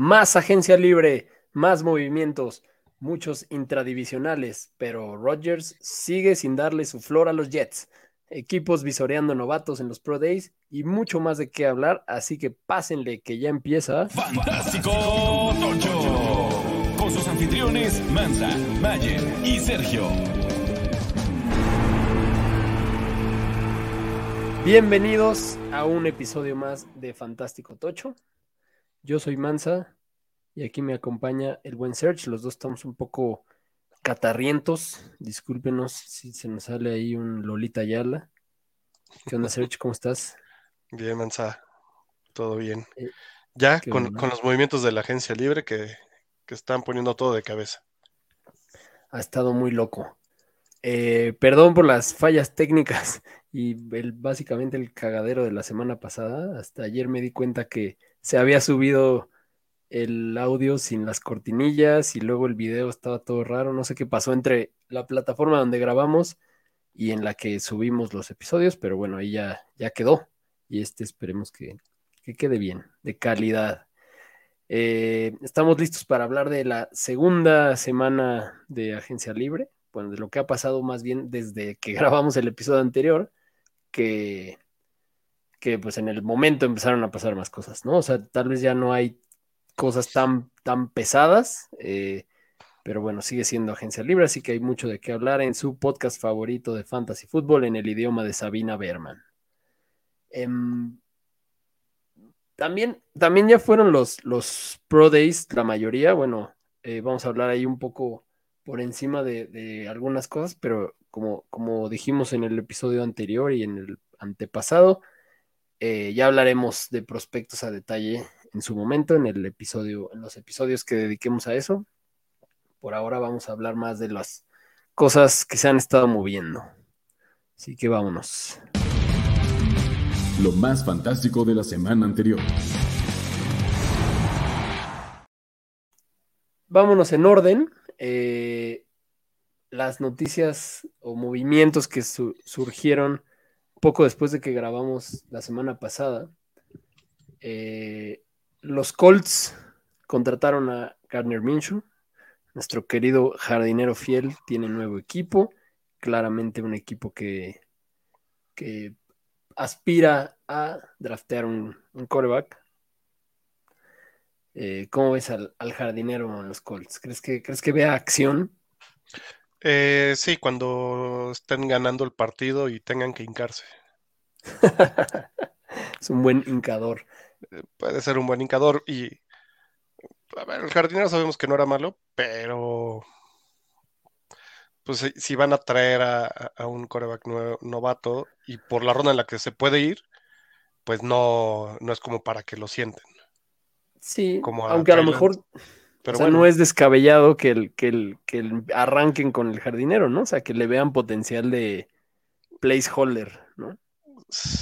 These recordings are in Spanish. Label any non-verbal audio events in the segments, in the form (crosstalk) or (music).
Más agencia libre, más movimientos, muchos intradivisionales, pero Rodgers sigue sin darle su flor a los Jets. Equipos visoreando novatos en los Pro Days y mucho más de qué hablar, así que pásenle que ya empieza. Fantástico Tocho. Con sus anfitriones Mansa, Mayer y Sergio. Bienvenidos a un episodio más de Fantástico Tocho. Yo soy Mansa y aquí me acompaña el buen Serge. Los dos estamos un poco catarrientos. Discúlpenos si se nos sale ahí un Lolita Yala. ¿Qué onda, Serge? ¿Cómo estás? Bien, Mansa. Todo bien. Eh, ya con los movimientos de la agencia libre que, que están poniendo todo de cabeza. Ha estado muy loco. Eh, perdón por las fallas técnicas y el, básicamente el cagadero de la semana pasada. Hasta ayer me di cuenta que se había subido el audio sin las cortinillas y luego el video estaba todo raro. No sé qué pasó entre la plataforma donde grabamos y en la que subimos los episodios, pero bueno, ahí ya, ya quedó. Y este esperemos que, que quede bien, de calidad. Eh, estamos listos para hablar de la segunda semana de Agencia Libre, bueno, de lo que ha pasado más bien desde que (laughs) grabamos el episodio anterior, que, que pues en el momento empezaron a pasar más cosas, ¿no? O sea, tal vez ya no hay cosas tan, tan pesadas, eh, pero bueno, sigue siendo Agencia Libre, así que hay mucho de qué hablar en su podcast favorito de Fantasy Football en el idioma de Sabina Berman. Em, también, también ya fueron los, los Pro Days, la mayoría. Bueno, eh, vamos a hablar ahí un poco por encima de, de algunas cosas, pero como, como dijimos en el episodio anterior y en el antepasado, eh, ya hablaremos de prospectos a detalle en su momento, en el episodio, en los episodios que dediquemos a eso. Por ahora vamos a hablar más de las cosas que se han estado moviendo. Así que vámonos. Lo más fantástico de la semana anterior. Vámonos en orden. Eh, las noticias o movimientos que su- surgieron poco después de que grabamos la semana pasada. Eh, los Colts contrataron a Gardner Minshew. Nuestro querido jardinero fiel tiene nuevo equipo. Claramente un equipo que, que aspira a draftear un, un quarterback. Eh, ¿Cómo ves al, al jardinero en los Colts? ¿Crees que, ¿Crees que vea acción? Eh, sí, cuando estén ganando el partido y tengan que hincarse. (laughs) es un buen hincador. Puede ser un buen hincador y... A ver, el jardinero sabemos que no era malo, pero... Pues si, van a traer a, un coreback novato y por la ronda en la que se puede ir, pues no, no es como para que lo sienten. Sí, Como a aunque a lo mejor Pero o sea, bueno, no es descabellado que, el, que, el, que el arranquen con el jardinero, ¿no? O sea, que le vean potencial de placeholder, ¿no?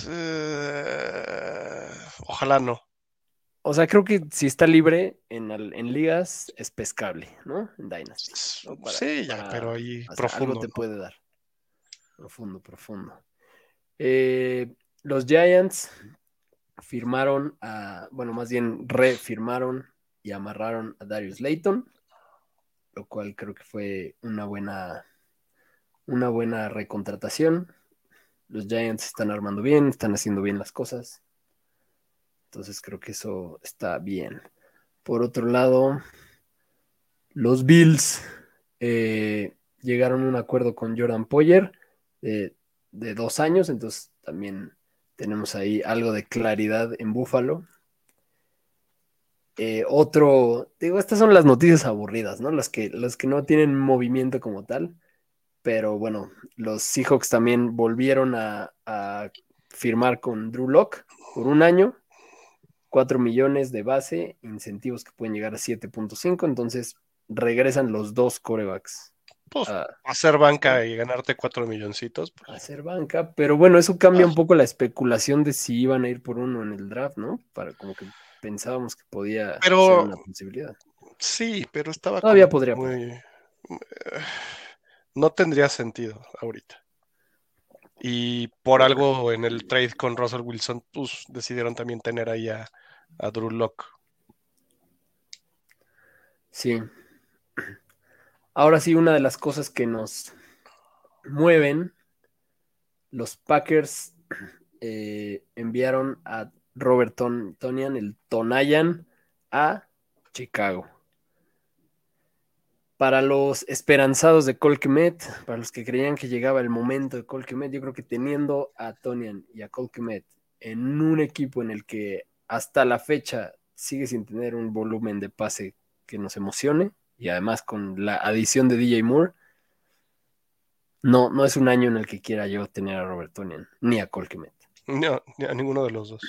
eh, ojalá no. O sea, creo que si está libre en, en ligas es pescable, ¿no? En Dynasty. ¿no? Para- sí, ya, para- pero ahí o sea, profundo. algo te ¿no? puede dar. Profundo, profundo. Eh, los Giants firmaron a, bueno, más bien refirmaron y amarraron a Darius Layton, lo cual creo que fue una buena, una buena recontratación. Los Giants están armando bien, están haciendo bien las cosas. Entonces creo que eso está bien. Por otro lado, los Bills eh, llegaron a un acuerdo con Jordan Poyer de, de dos años, entonces también tenemos ahí algo de claridad en Buffalo. Eh, otro, digo, estas son las noticias aburridas, ¿no? Las que, las que no tienen movimiento como tal, pero bueno, los Seahawks también volvieron a, a firmar con Drew Lock por un año, 4 millones de base, incentivos que pueden llegar a 7.5, entonces regresan los dos corebacks Pues a, hacer banca y ganarte cuatro milloncitos. pues, hacer banca, pero bueno, eso cambia un poco la especulación de si iban a ir por uno en el draft, ¿no? Para como que pensábamos que podía Pero- ser una posibilidad. sí, pero estaba Todavía podría muy- eh, no tendría sentido ahorita. Y por algo en el trade con Russell Wilson, pues decidieron también tener ahí a, a Drew Lock. Sí. Ahora sí, una de las cosas que nos mueven, los Packers eh, enviaron a Robert Ton- Tonian, el Tonayan, a Chicago. Para los esperanzados de Colquemet, para los que creían que llegaba el momento de Colquemet, yo creo que teniendo a Tonian y a Colquemet en un equipo en el que hasta la fecha sigue sin tener un volumen de pase que nos emocione, y además con la adición de DJ Moore, no, no es un año en el que quiera yo tener a Robert Tonian, ni a Colquemet. No, a ninguno de los dos.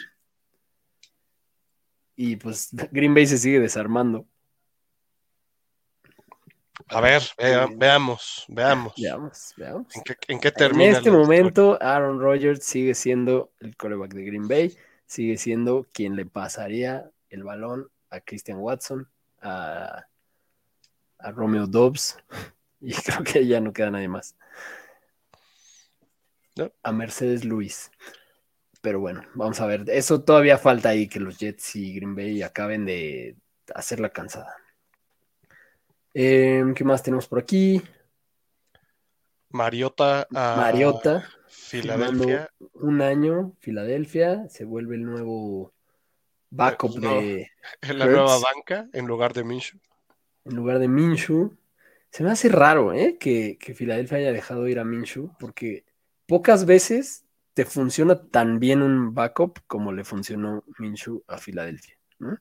Y pues (laughs) Green Bay se sigue desarmando. A ver, vea- veamos, veamos. Veamos, veamos. ¿En qué, en qué En termina este momento, Aaron Rodgers sigue siendo el coreback de Green Bay, sigue siendo quien le pasaría el balón a Christian Watson, a, a Romeo Dobbs, (laughs) y creo que ya no queda nadie más. No. A Mercedes Luis. Pero bueno, vamos a ver. Eso todavía falta ahí que los Jets y Green Bay acaben de hacer la cansada. Em, ¿Qué más tenemos por aquí? Mariota a Mariota. Filadelfia. un año, Filadelfia, se vuelve el nuevo backup No. de, en (laughs) la nueva banca en lugar de Minshew. en lugar de Minshew. Se me hace raro, ¿eh? Que, que Filadelfia haya dejado ir a Minshew, porque pocas veces te funciona tan bien un backup como le funcionó Minshew a Filadelfia. ¿no?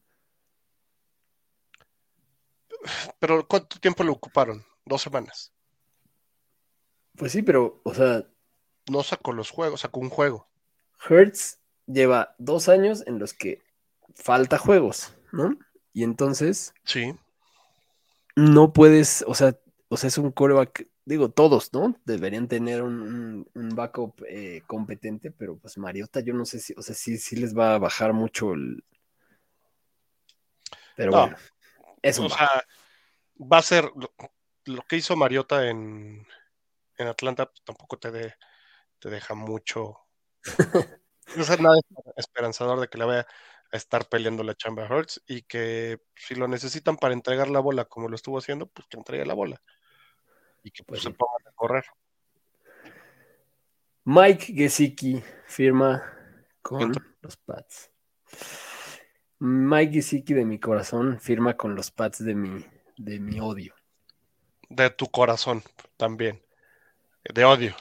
Pero ¿cuánto tiempo lo ocuparon? Dos semanas. Pues sí, pero, o sea, No sacó los juegos, sacó un juego. Hertz lleva dos años en los que falta juegos, ¿no? Y entonces Sí. no puedes, o sea, o sea, es un coreback, digo, todos, ¿no? Deberían tener un, un- un backup eh, competente, pero pues Mariota, yo no sé si, o sea, sí, sí les va a bajar mucho el. Pero No. bueno, es un O sea, va a ser lo, lo que hizo Mariota en, en Atlanta, pues, tampoco te, de- te deja mucho. (laughs) No es nada esperanzador de que le vaya a estar peleando la chamba Hurts y que si lo necesitan para entregar la bola como lo estuvo haciendo, pues que entregue la bola y que pues, Pues se pongan a correr. Mike Gesicki firma con los Pats. Mike Gesicki de mi corazón firma con los Pats de mi, de mi odio. De tu corazón también. De odio.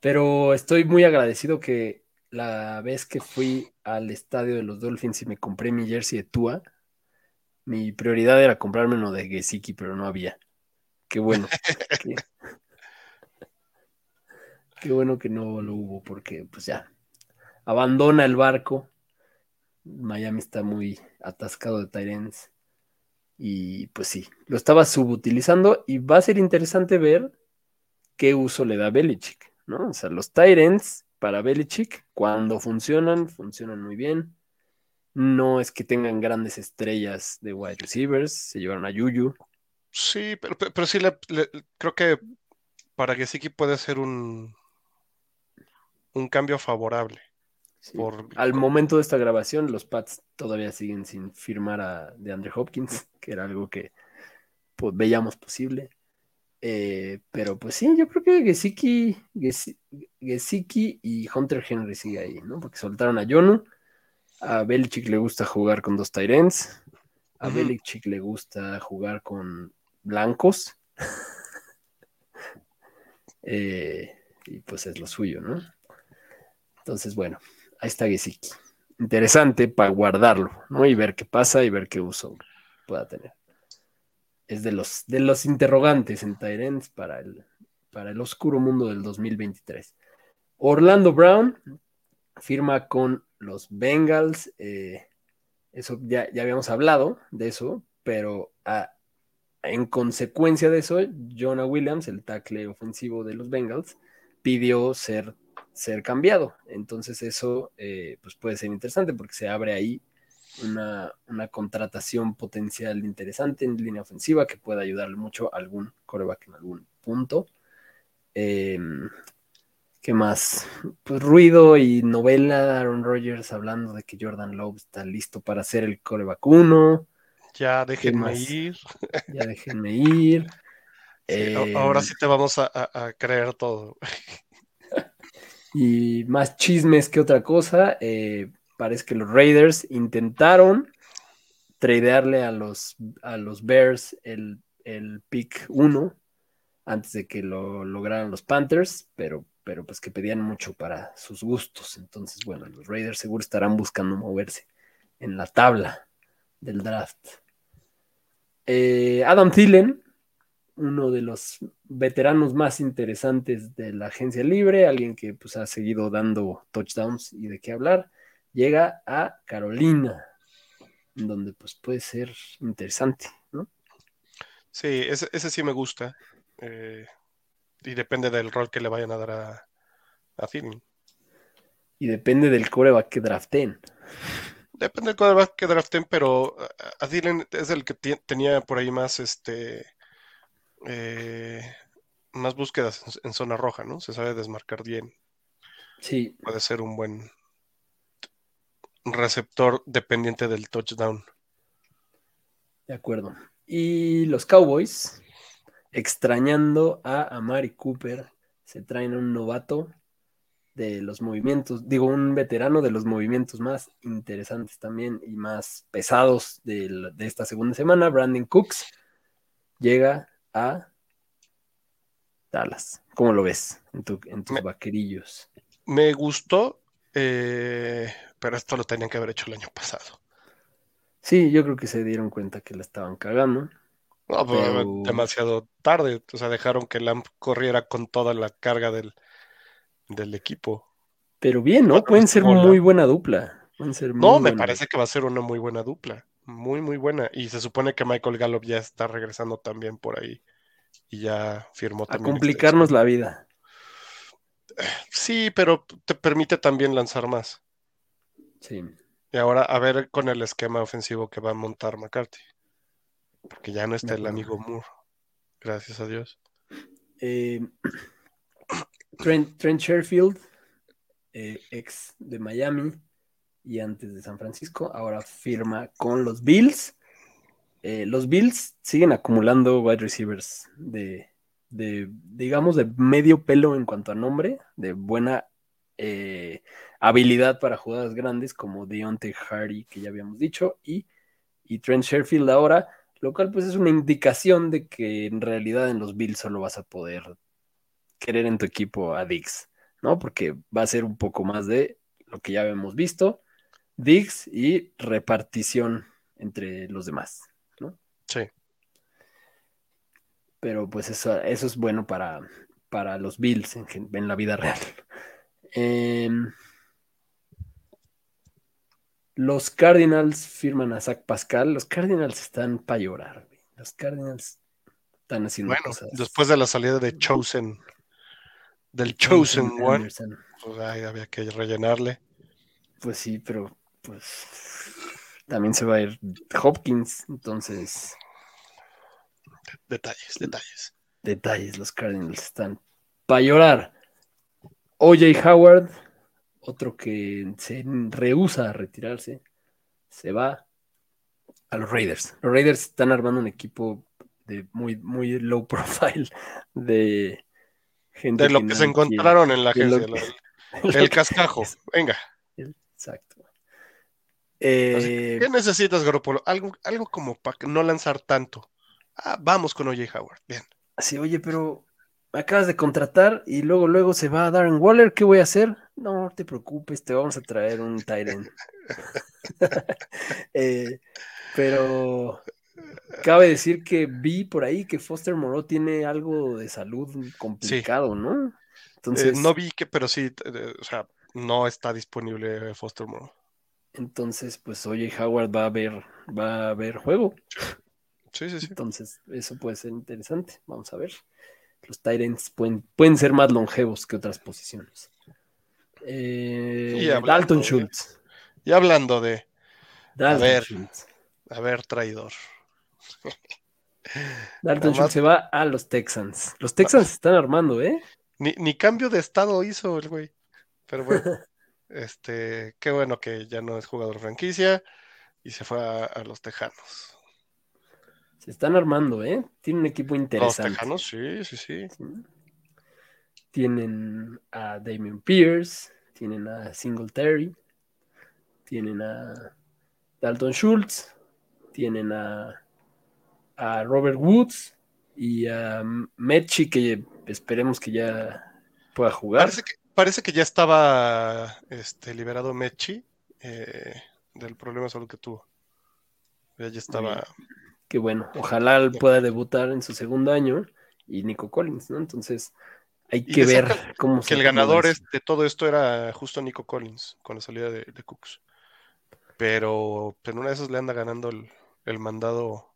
Pero estoy muy agradecido que la vez que fui al estadio de los Dolphins y me compré mi jersey de Tua, mi prioridad era comprarme uno de Gesicki, pero no había. Qué bueno. qué, bueno que no lo hubo, porque pues ya, abandona el barco. Miami está muy atascado de Tyrants. Y pues sí, lo estaba subutilizando y va a ser interesante ver qué uso le da Belichick, ¿no? O sea, los Tyrants para Belichick, cuando funcionan, funcionan muy bien. No es que tengan grandes estrellas de wide receivers, se llevaron a Yuyu. Sí, pero, pero- sí le, le- creo que para Gesicki puede ser un, un cambio favorable. Sí. Por, Al momento de esta grabación, los Pats todavía siguen sin firmar a DeAndre Hopkins, que era algo que pues, veíamos posible. Eh, pero pues sí, yo creo que Gesicki, Gesi- Gesicki y Hunter Henry sigue ahí, ¿no? Porque soltaron a Jonu. A Belichick le gusta jugar con dos Tyrants. A Ujú. Belichick le gusta jugar con blancos. (laughs) Eh, y pues es lo suyo, ¿no? Entonces, bueno, ahí está Gesicki. Interesante para guardarlo, ¿no? Y ver qué pasa y ver qué uso pueda tener. Es de los, de los interrogantes en Tyrants para el, para el oscuro mundo del 2023. Orlando Brown firma con los Bengals. eh, eso ya, ya habíamos hablado de eso, pero ah, en consecuencia de eso, Jonah Williams, el tackle ofensivo de los Bengals, pidió ser, ser cambiado. Entonces eso eh, pues puede ser interesante porque se abre ahí una, una contratación potencial interesante en línea ofensiva que pueda ayudarle mucho a algún coreback en algún punto. Eh, ¿Qué más? Pues ruido y novela, Aaron Rodgers hablando de que Jordan Love está listo para ser el coreback 1. Ya déjenme ir. Ya déjenme ir. Eh, ahora sí te vamos a, a- a creer todo. Y más chismes que otra cosa. eh, parece que los Raiders intentaron tradearle a los, a los Bears el, el pick 1 antes de que lo lograran los Panthers, pero, pero pues que pedían mucho para sus gustos. Entonces, bueno, los Raiders seguro estarán buscando moverse en la tabla del draft. Eh, Adam Thielen, uno de los veteranos más interesantes de la agencia libre, alguien que pues, ha seguido dando touchdowns y de qué hablar, llega a Carolina, donde pues puede ser interesante, ¿no? Sí, ese, ese sí me gusta. eh, y depende del rol que le vayan a dar a, a Thielen. Y depende del coreback que draften. Depende del quarterback que draften, pero a- es el que tenía por ahí más este eh, más búsquedas en, en zona roja, ¿no? Se sabe desmarcar bien. Sí, Puede ser un buen receptor dependiente del touchdown. de acuerdo. Y los Cowboys, extrañando a Amari Cooper, se traen a un novato de los movimientos, digo, un veterano de los movimientos más interesantes también y más pesados del- de esta segunda semana, Brandon Cooks, llega a Dallas. ¿Cómo lo ves en, tu- en tus Me- vaquerillos? Me gustó, eh, pero esto lo tenían que haber hecho el año pasado. Sí, yo creo que se dieron cuenta que la estaban cagando. No, pues, Pero- demasiado tarde. O sea, dejaron que Lamp corriera con toda la carga del, del equipo. Pero bien, ¿no? Bueno, Pueden ser muy buena dupla. Pueden ser No, me buena parece que va a ser una muy buena dupla. Muy, muy buena. Y se supone que Michael Gallup ya está regresando también por ahí. Y ya firmó A también. complicarnos extensión. la vida. Sí, pero te permite también lanzar más. Sí. Y ahora a ver con el esquema ofensivo que va a montar McCarthy. Porque ya no está el amigo Moore. Gracias a Dios. Eh, Trent, Trent Sherfield, eh, ex de Miami y antes de San Francisco, ahora firma con los Bills. Eh, los Bills siguen acumulando wide receivers de, de, digamos, de medio pelo en cuanto a nombre, de buena eh, habilidad para jugadas grandes, como Deontay Hardy, que ya habíamos dicho, y, y Trent Sherfield ahora, lo cual pues es una indicación de que en realidad en los Bills solo vas a poder querer en tu equipo a Diggs, ¿no? Porque va a ser un poco más de lo que ya habíamos visto, Diggs y repartición entre los demás, ¿no? Sí. Pero pues eso, eso es bueno para, para los Bills en, la vida real. (laughs) Em, los Cardinals firman a Zach Pascal. Los Cardinals están para llorar. Los Cardinals están haciendo Bueno, cosas. después de la salida de Chosen, del Chosen Anderson, One, Anderson. pues había que rellenarle. Pues sí, pero pues también se va a ir Hopkins, entonces Detalles, detalles. detalles, los Cardinals están para llorar. OJ Howard, otro que se rehúsa a retirarse, se va a los Raiders. Los Raiders están armando un equipo de muy, muy low (laughs) profile de gente De lo que se encontraron en la agencia, que- (laughs) el cascajo. Venga, Exacto. Eh, ¿qué necesitas, Garoppolo? Algo, algo como para no lanzar tanto. Ah, vamos con OJ Howard. Bien. Así, oye, pero acabas de contratar y luego, luego se va a Darren Waller, ¿qué voy a hacer? No, no te preocupes, te vamos a traer un Tyrant. (laughs) Eh, pero cabe decir que vi por ahí que Foster Moreau tiene algo de salud complicado, ¿no? Eh, Entonces, no vi que, pero sí, eh, o sea, no está disponible Foster Moreau. entonces, pues oye, Howard va a ver, va a ver juego. Sí, sí, sí. Entonces, eso puede ser interesante. Vamos a ver. Los Tyrants pueden, pueden ser más longevos que otras posiciones. Eh, Y hablando Dalton Schultz. Y hablando de, Dalton ver. Schultz. a ver, traidor. Dalton Schultz se va a los Texans. Los Texans se están armando, ¿eh? Ni, ni cambio de estado hizo el güey. Pero bueno, (laughs) este, qué bueno que ya no es jugador franquicia y se fue a, a los Tejanos. Se están armando, ¿eh? Tienen un equipo Los interesante. Tejanos, sí, sí, sí. Tienen a Damian Pierce, tienen a Singletary, tienen a Dalton Schultz, tienen a, a Robert Woods y a Mechi, que esperemos que ya pueda jugar. Parece que, parece que ya estaba este, liberado Mechi eh, del problema de salud que tuvo. Ya, ya estaba. Que bueno, ojalá él pueda debutar en su segundo año y Nico Collins, ¿no? Entonces hay que ver cómo Que el acomoda ganador eso. es- de todo esto era justo Nico Collins con la salida de, de Cooks. Pero en una de esas le anda ganando el, el mandado.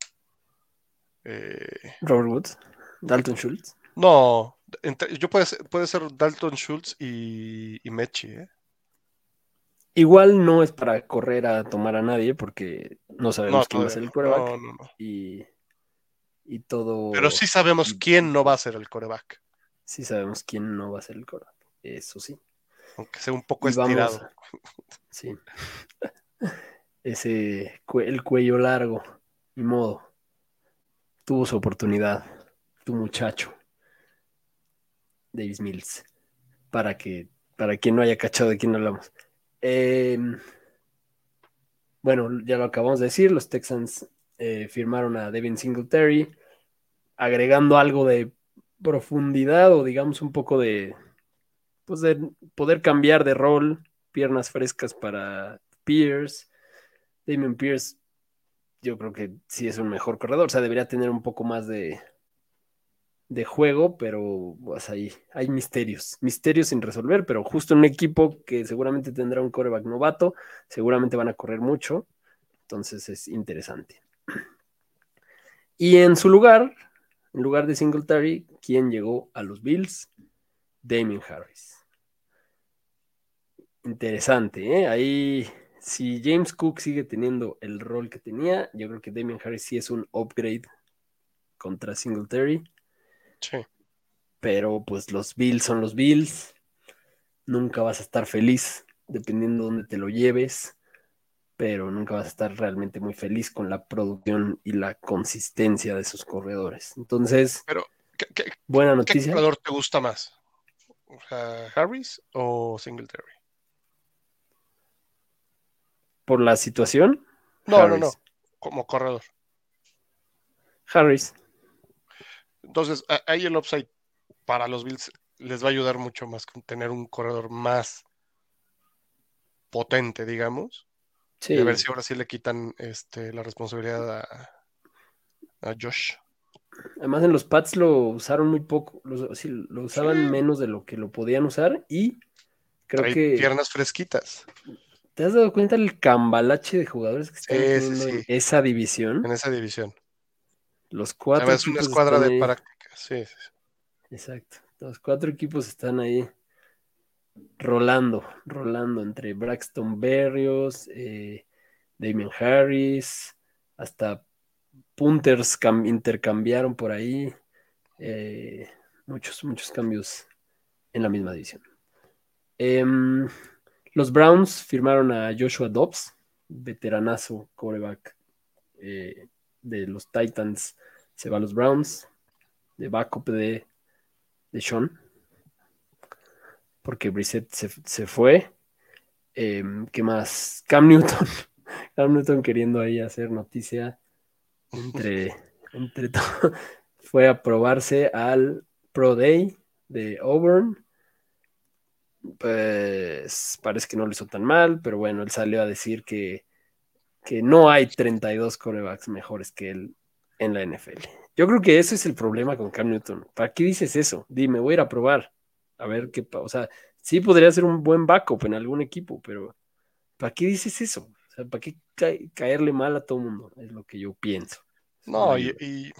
Eh, Robert Woods, Dalton Schultz. No, entre- yo puede ser, puede ser Dalton Schultz y, y Mechi, ¿eh? Igual no es para correr a tomar a nadie porque no sabemos No, quién va a ser el no. quarterback No, no, no. y, y todo. Pero sí sabemos quién no va a ser el coreback, sí sabemos quién no va a ser el quarterback. Eso sí. aunque sea un poco Y estirado. a- Sí. (laughs) Ese el cuello largo, ni modo. Tuvo su oportunidad, tu muchacho, Davis Mills, para que para quien no haya cachado de quién hablamos. Eh, bueno, ya lo acabamos de decir, los Texans eh, firmaron a Devin Singletary, agregando algo de profundidad o digamos un poco de, pues de poder cambiar de rol, piernas frescas para Pierce. Damien Pierce, yo creo que sí es un mejor corredor, o sea, debería tener un poco más de, de juego, pero pues ahí hay misterios, misterios sin resolver, pero justo un equipo que seguramente tendrá un coreback novato, seguramente van a correr mucho, entonces es interesante. Y en su lugar, en lugar de Singletary, ¿quién llegó a los Bills? Damien Harris. Interesante, ¿eh? Ahí, si James Cook sigue teniendo el rol que tenía, yo creo que Damien Harris sí es un upgrade contra Singletary, Sí. pero pues los Bills son los Bills. Nunca vas a estar feliz dependiendo de dónde te lo lleves, pero nunca vas a estar realmente muy feliz con la producción y la consistencia de sus corredores. Entonces, Pero, ¿qué, qué- buena qué noticia. corredor te gusta más? ¿Harris o Singletary? Por la situación, No, no, Harris. no. Como corredor. Harris. Entonces, ahí el upside para los Bills les va a ayudar mucho más con tener un corredor más potente, digamos. Sí, a ver si ahora sí le quitan este, la responsabilidad a, a Josh. Además, en los Pats lo usaron muy poco, lo, sí, lo usaban Sí. menos de lo que lo podían usar y creo Trae que piernas fresquitas te has dado cuenta el cambalache de jugadores que están Sí, sí, teniendo en sí. esa división. en esa división. Los cuatro es una escuadra de ahí. práctica. Sí, sí. Exacto. Los cuatro equipos están ahí rolando, rolando entre Braxton Berrios, eh, Damian Harris, hasta punters cam- intercambiaron por ahí. eh, muchos, muchos cambios en la misma división. Em, los Browns firmaron a Joshua Dobbs, veteranazo coreback eh, de los Titans. Se va a los Browns, de backup de, de Sean, porque Brissett se, se fue. Em, ¿Qué más? Cam Newton. (laughs) Cam Newton queriendo ahí hacer noticia entre, entre (laughs) todo. Fue a probarse al Pro Day de Auburn. Pues parece que no lo hizo tan mal, pero bueno, él salió a decir que, que no hay 32 corebacks mejores que él en la NFL. Yo creo que ese es el problema con Cam Newton. ¿Para qué dices eso? Dime, voy a ir a probar. A ver qué pasa. O sea, sí podría ser un buen backup en algún equipo, pero ¿para qué dices eso? O sea, ¿para qué ca- caerle mal a todo el mundo? Es lo que yo pienso. No, y,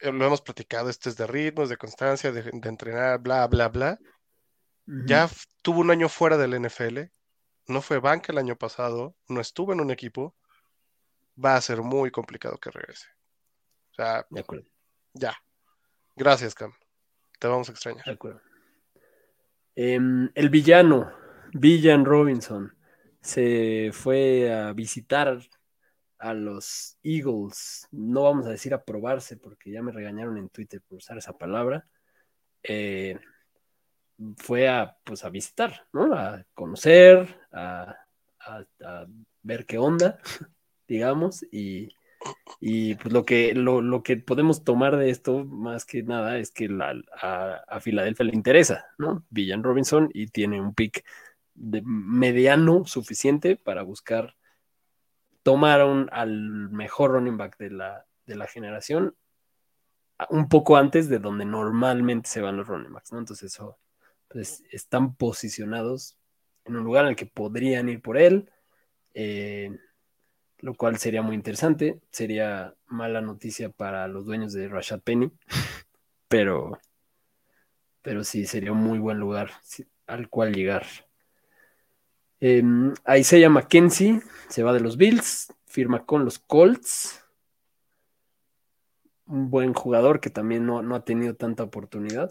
lo hemos platicado, este es de ritmos, de constancia, de, de entrenar, bla, bla, bla. Ya tuvo un año fuera del NFL, no fue banca el año pasado, no estuvo en un equipo, va a ser muy complicado que regrese. O sea, De acuerdo, ya. Gracias, Cam. Te vamos a extrañar. de acuerdo. Em, el villano, Villan Robinson, se fue a visitar a los Eagles, no vamos a decir a probarse, porque ya me regañaron en Twitter por usar esa palabra, eh, fue a, pues, a visitar, ¿no? A conocer, a, a- ver qué onda, (laughs) digamos, y, y, pues lo que, lo, lo que podemos tomar de esto, más que nada, es que la- a, a Filadelfia le interesa, ¿no? Villan Robinson y tiene un pick de mediano suficiente para buscar tomar un- al mejor running back de la, de la generación un poco antes de donde normalmente se van los running backs, ¿no? Entonces eso, pues, están posicionados en un lugar en el que podrían ir por él, eh, lo cual sería muy interesante. Sería mala noticia para los dueños de Rashad Penny, pero, pero sí, sería un muy buen lugar al cual llegar. Eh, Isaiah McKenzie se va de los Bills, firma con los Colts. Un buen jugador que también no, no ha tenido tanta oportunidad.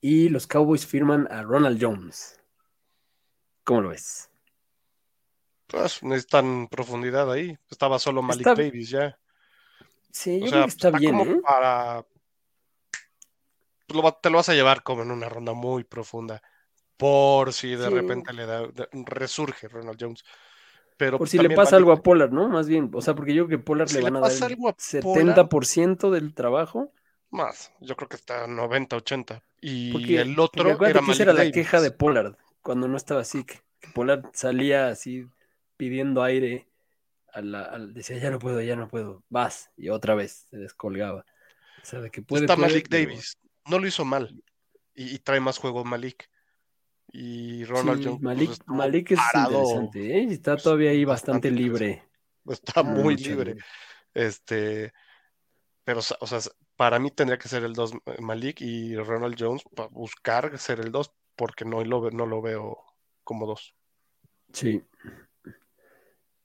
Y los Cowboys firman a Ronald Jones. ¿Cómo lo ves? Pues necesitan profundidad ahí. Estaba solo Malik Está- Davis ya. Sí, yo O creo sea, que está, bien, como ¿eh? para. lo va- te lo vas a llevar como en una ronda muy profunda. Por si de Sí. repente le da, resurge Ronald Jones. Pero Por si le pasa algo a Pollard, ¿no? Más bien, o sea, porque yo creo que Pollard Si le le van a dar el a 70% del trabajo. Más, yo creo que está 90, 80. Y Porque, el porque otro acuérdate era que esa era la Davis. queja de Pollard cuando no estaba así, que, que Pollard salía así pidiendo aire, a la- decía ya no puedo, ya no puedo, vas, y otra vez se descolgaba. O sea, de que puede, está puede, Malik pero- Davis. No lo hizo mal. Y, y trae más juego Malik. Y Ronald Sí, Jones pues, Malik, Malik es parado, interesante, ¿eh? Está todavía ahí bastante bastante libre. (laughs) Está muy Mucho libre. Este, pero, o sea, para mí tendría que ser el 2 Malik y Ronald Jones para buscar ser el 2 porque no lo, no lo veo como 2. Sí.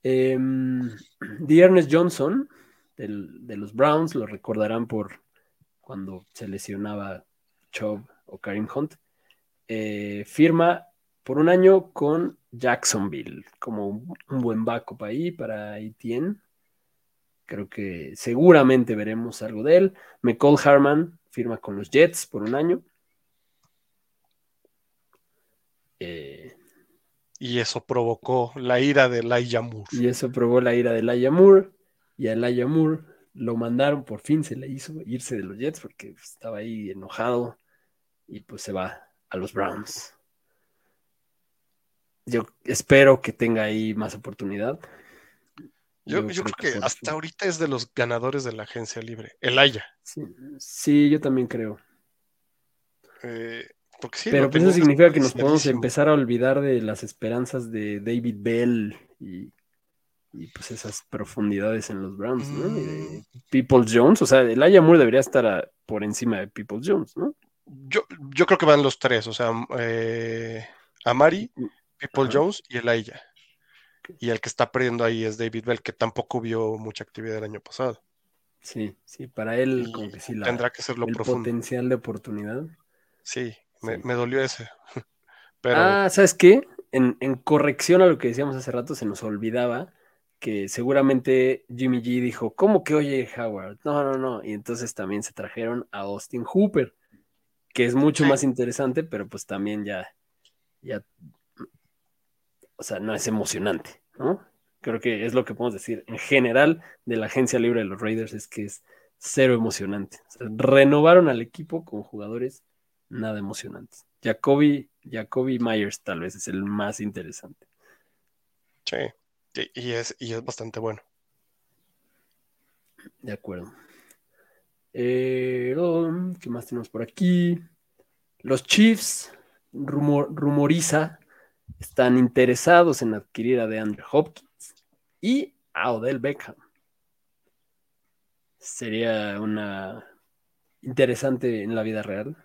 Em, (clears throat) Dearness Johnson, del- de los Browns, lo recordarán por cuando se lesionaba Chubb o Karim Hunt. Eh, firma por un año con Jacksonville, como un, buen backup ahí para Etienne. Creo que seguramente veremos algo de él. McCall Harman firma con los Jets por un año. Eh, Y eso provocó la ira de Elijah Moore. Y eso probó la ira de Elijah Moore. Y a Elijah Moore lo mandaron, por fin se le hizo irse de los Jets porque estaba ahí enojado. Y pues se va a los Browns. Yo espero que tenga ahí más oportunidad. Yo, yo creo que hasta ahorita es de los ganadores de la agencia libre. Elijah. Sí, sí, yo también creo. Eh, porque sí, Pero pues eso significa que nos podemos empezar a olvidar de las esperanzas de David Bell y, y, pues esas profundidades en los Browns, ¿no? Y de People Jones, o sea, Elijah Moore debería estar a- por encima de People Jones, ¿no? Yo, yo creo que van los tres, o sea, eh, Amari, People Ajá. Jones y Elijah. Y el que está perdiendo ahí es David Bell, que tampoco vio mucha actividad el año pasado. Sí, sí, para él como que sí la, Tendrá que ser lo el profundo. potencial de oportunidad. Sí, me, me dolió ese. (laughs) Pero Ah, ¿sabes qué? En, en corrección a lo que decíamos hace rato, se nos olvidaba que seguramente Jimmy G dijo, ¿cómo que oye Howard? No, no, no. Y entonces también se trajeron a Austin Hooper, que es mucho más interesante, pero pues también ya, ya, o sea, no es emocionante, ¿no? Creo que es lo que podemos decir en general de la agencia libre de los Raiders, es que es cero emocionante. O sea, renovaron al equipo con jugadores nada emocionantes. Jacoby, Jacoby Myers tal vez es el más interesante. sí, y es, y es bastante bueno. De acuerdo. Eh, ¿qué más tenemos por aquí? Los Chiefs, rumor- rumoriza, están interesados en adquirir a DeAndre Hopkins y a Odell Beckham. Sería una interesante en la vida real,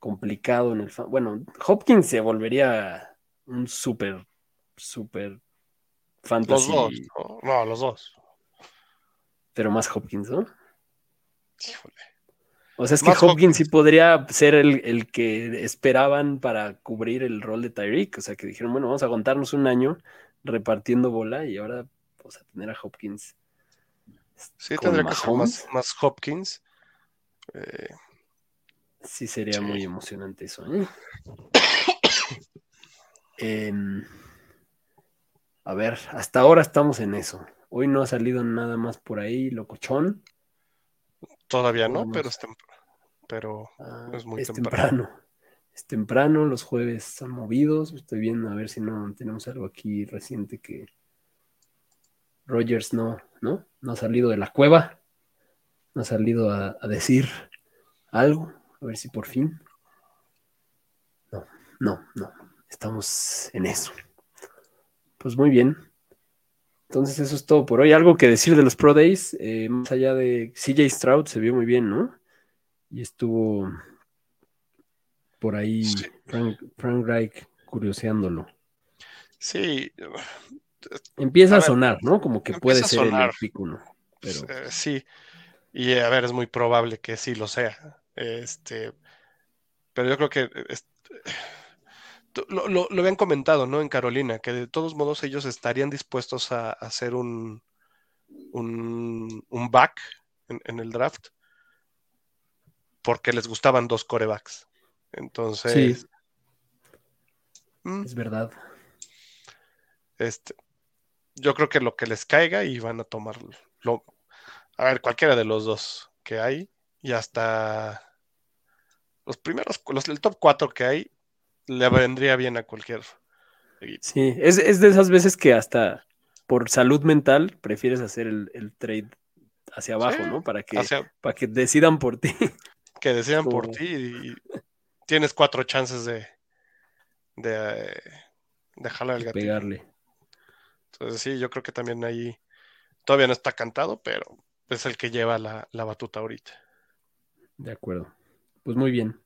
complicado en el... fa- Bueno, Hopkins se volvería un súper, súper Los fantasy, dos, ¿no? No, los dos. pero más Hopkins, ¿no? Híjole. O sea, es que Hopkins, sí podría ser el, el que esperaban para cubrir el rol de Tyreek. O sea, que dijeron, bueno, vamos a aguantarnos un año repartiendo bola y ahora O sea, tener a Hopkins. Sí, tendría que ser más, más Hopkins. Eh, Sí, sería Sí. muy emocionante eso. ¿eh? (coughs) Em, a ver, hasta ahora estamos en eso. Hoy no ha salido nada más por ahí, locochón. Todavía no, pero es, pero Ah, Es muy es temprano. temprano. (laughs) Es temprano, los jueves son movidos. Estoy viendo a ver si no tenemos algo aquí reciente que Rogers no, ¿no? No ha salido de la cueva. No ha salido a, a decir algo. A ver si por fin. No, no, no. Estamos en eso. Pues muy bien. Entonces eso es todo por hoy. Algo que decir de los Pro Days, eh, más allá de CJ Stroud, se vio muy bien, ¿no? Y estuvo por ahí Sí. Frank, Frank Reich curioseándolo. sí, Empieza A ver, sonar, ¿no? Como que puede ser sonar. el. Pero eh, sí. Y a ver, es muy probable que sí lo sea. Este, pero yo creo que lo, lo- lo habían comentado, ¿no? En Carolina, que de todos modos ellos estarían dispuestos a, a hacer un, un, un back en, en el draft porque les gustaban dos corebacks. Entonces, sí, mm, es verdad. este, yo creo que lo que les caiga y van a tomar lo, a ver, cualquiera de los dos que hay y hasta los primeros, los, el top 4 que hay le vendría bien a cualquier equipo. Sí, es, es de esas veces que hasta por salud mental prefieres hacer el, el trade hacia abajo, Sí, ¿no? Para que, Hacia- para que decidan por ti. que decidan por ti y tienes cuatro chances de, de, de jalar el y gatillo. pegarle. Entonces sí, yo creo que también ahí todavía no está cantado, pero es el que lleva la, la batuta ahorita. De acuerdo. Pues muy bien.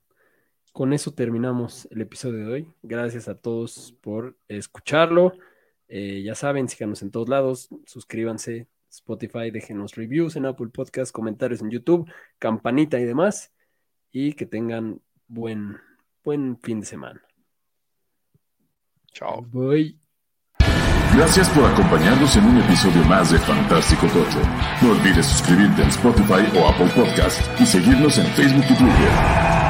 Con eso terminamos el episodio de hoy. Gracias a todos por escucharlo. Eh, ya saben, síganos en todos lados, suscríbanse, Spotify, déjenos reviews en Apple Podcast, comentarios en YouTube, campanita y demás. Y que tengan buen, buen fin de semana. Chao. Bye. Gracias por acompañarnos en un episodio más de Fantástico Tocho. No olvides suscribirte en Spotify o Apple Podcast y seguirnos en Facebook y Twitter.